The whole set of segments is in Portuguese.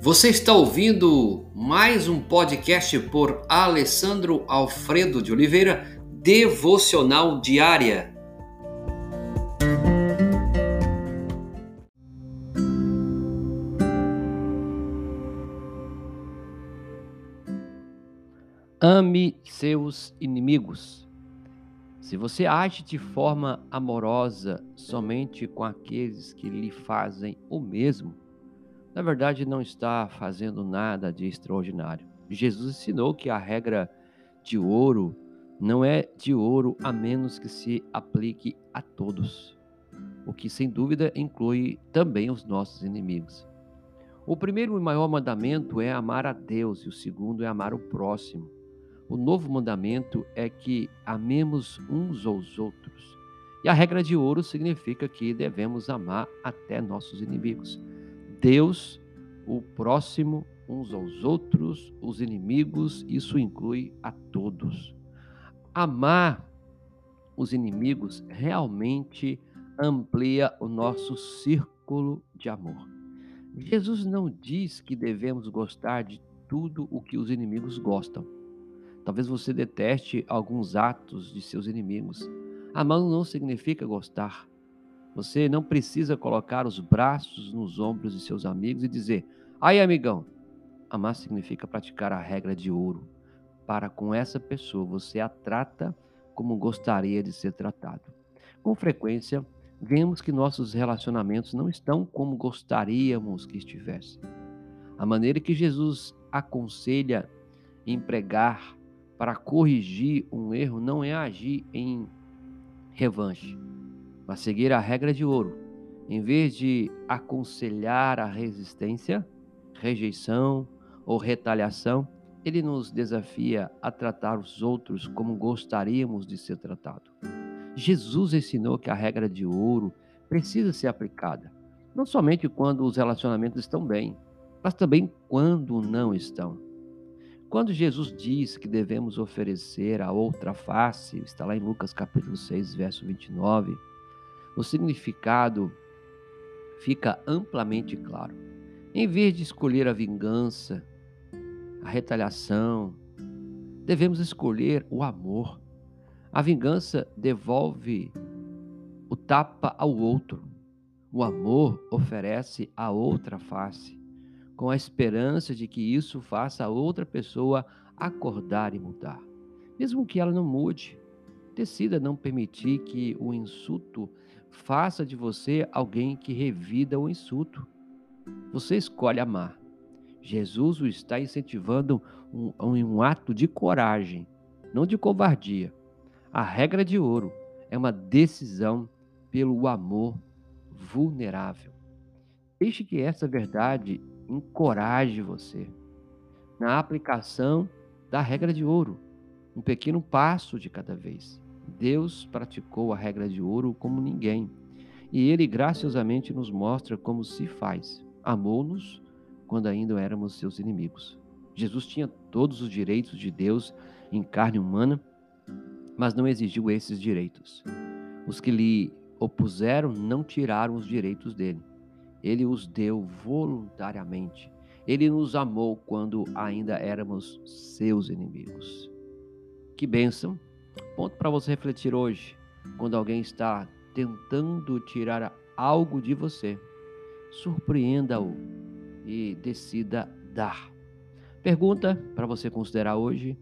Você está ouvindo mais um podcast por Alessandro Alfredo de Oliveira, Devocional Diária. Ame seus inimigos. Se você age de forma amorosa somente com aqueles que lhe fazem o mesmo, na verdade não está fazendo nada de extraordinário. Jesus ensinou que a regra de ouro não é de ouro a menos que se aplique a todos, o que sem dúvida inclui também os nossos inimigos. O primeiro e maior mandamento é amar a Deus e o segundo é amar o próximo. O novo mandamento é que amemos uns aos outros. E a regra de ouro significa que devemos amar até nossos inimigos. Deus, o próximo, uns aos outros, os inimigos, isso inclui a todos. Amar os inimigos realmente amplia o nosso círculo de amor. Jesus não diz que devemos gostar de tudo o que os inimigos gostam Talvez você deteste alguns atos de seus inimigos. Amar não significa gostar. Você não precisa colocar os braços nos ombros de seus amigos e dizer: "Ai, amigão". Amar significa praticar a regra de ouro. Para com essa pessoa, você a trata como gostaria de ser tratado. Com frequência, vemos que nossos relacionamentos não estão como gostaríamos que estivessem. A maneira que Jesus aconselha empregar para corrigir um erro não é agir em revanche, mas seguir a regra de ouro. Em vez de aconselhar a resistência, rejeição ou retaliação, ele nos desafia a tratar os outros como gostaríamos de ser tratado. Jesus ensinou que a regra de ouro precisa ser aplicada, não somente quando os relacionamentos estão bem, mas também quando não estão. Quando Jesus diz que devemos oferecer a outra face, está lá em Lucas capítulo 6, verso 29, o significado fica amplamente claro. Em vez de escolher a vingança, a retaliação, devemos escolher o amor. A vingança devolve o tapa ao outro. O amor oferece a outra face com a esperança de que isso faça a outra pessoa acordar e mudar. Mesmo que ela não mude, decida não permitir que o insulto faça de você alguém que revida o insulto. Você escolhe amar. Jesus o está incentivando um, um ato de coragem, não de covardia. A regra de ouro é uma decisão pelo amor vulnerável. Deixe que essa verdade encoraje você na aplicação da regra de ouro, um pequeno passo de cada vez. Deus praticou a regra de ouro como ninguém, e ele graciosamente nos mostra como se faz. Amou-nos quando ainda éramos seus inimigos. Jesus tinha todos os direitos de Deus em carne humana, mas não exigiu esses direitos. Os que lhe opuseram não tiraram os direitos dele. Ele os deu voluntariamente. Ele nos amou quando ainda éramos seus inimigos. Que bênção! Ponto para você refletir hoje. Quando alguém está tentando tirar algo de você, surpreenda-o e decida dar. Pergunta para você considerar hoje: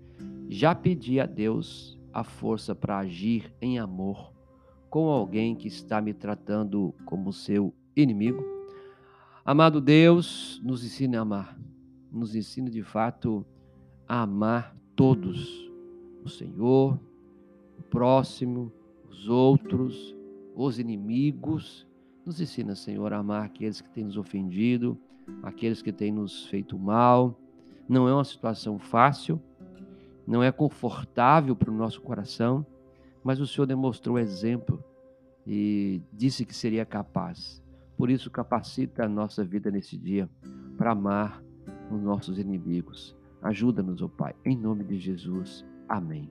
já pedi a Deus a força para agir em amor com alguém que está me tratando como seu inimigo? Amado Deus, nos ensine a amar. Nos ensine de fato a amar todos. O Senhor, o próximo, os outros, os inimigos. Nos ensina, Senhor, a amar aqueles que têm nos ofendido, aqueles que têm nos feito mal. Não é uma situação fácil, não é confortável para o nosso coração, mas o Senhor demonstrou exemplo e disse que seria capaz. Por isso, capacita a nossa vida nesse dia para amar os nossos inimigos. Ajuda-nos, ó oh Pai, em nome de Jesus. Amém.